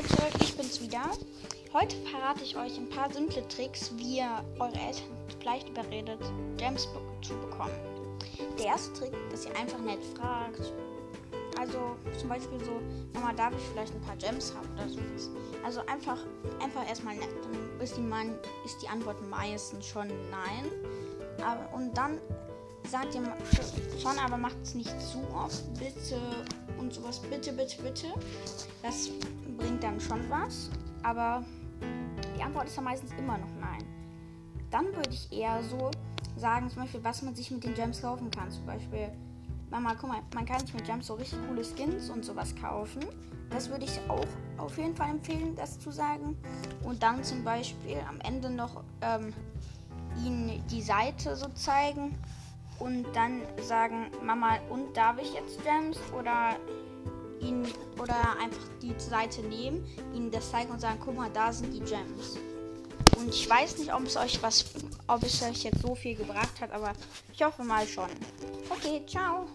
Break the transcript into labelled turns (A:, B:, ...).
A: Leute, ich bin's wieder. Heute verrate ich euch ein paar simple Tricks, wie ihr eure Eltern vielleicht überredet, Gems zu bekommen. Der erste Trick, dass ihr einfach nett fragt. Also zum Beispiel so, Mama, darf ich vielleicht ein paar Gems haben oder sowas. Also einfach, einfach erstmal nett. Dann ist die, man, ist die Antwort meistens schon nein. Aber, und dann sagt ihr schon, aber macht es nicht zu oft. Bitte und sowas. Bitte, bitte, bitte. Das bringt dann schon was. Aber die Antwort ist dann meistens immer noch nein. Dann würde ich eher so sagen, zum Beispiel, was man sich mit den Gems kaufen kann. Zum Beispiel, Mama, guck mal, man kann sich mit Gems so richtig coole Skins und sowas kaufen. Das würde ich auch auf jeden Fall empfehlen, das zu sagen. Und dann zum Beispiel am Ende noch ähm, ihnen die Seite so zeigen und dann sagen, Mama, und darf ich jetzt Gems? Oder ihn oder einfach die Seite nehmen, ihnen das zeigen und sagen, guck mal, da sind die Gems. Und ich weiß nicht, ob es euch was, ob es euch jetzt so viel gebracht hat, aber ich hoffe mal schon. Okay, ciao.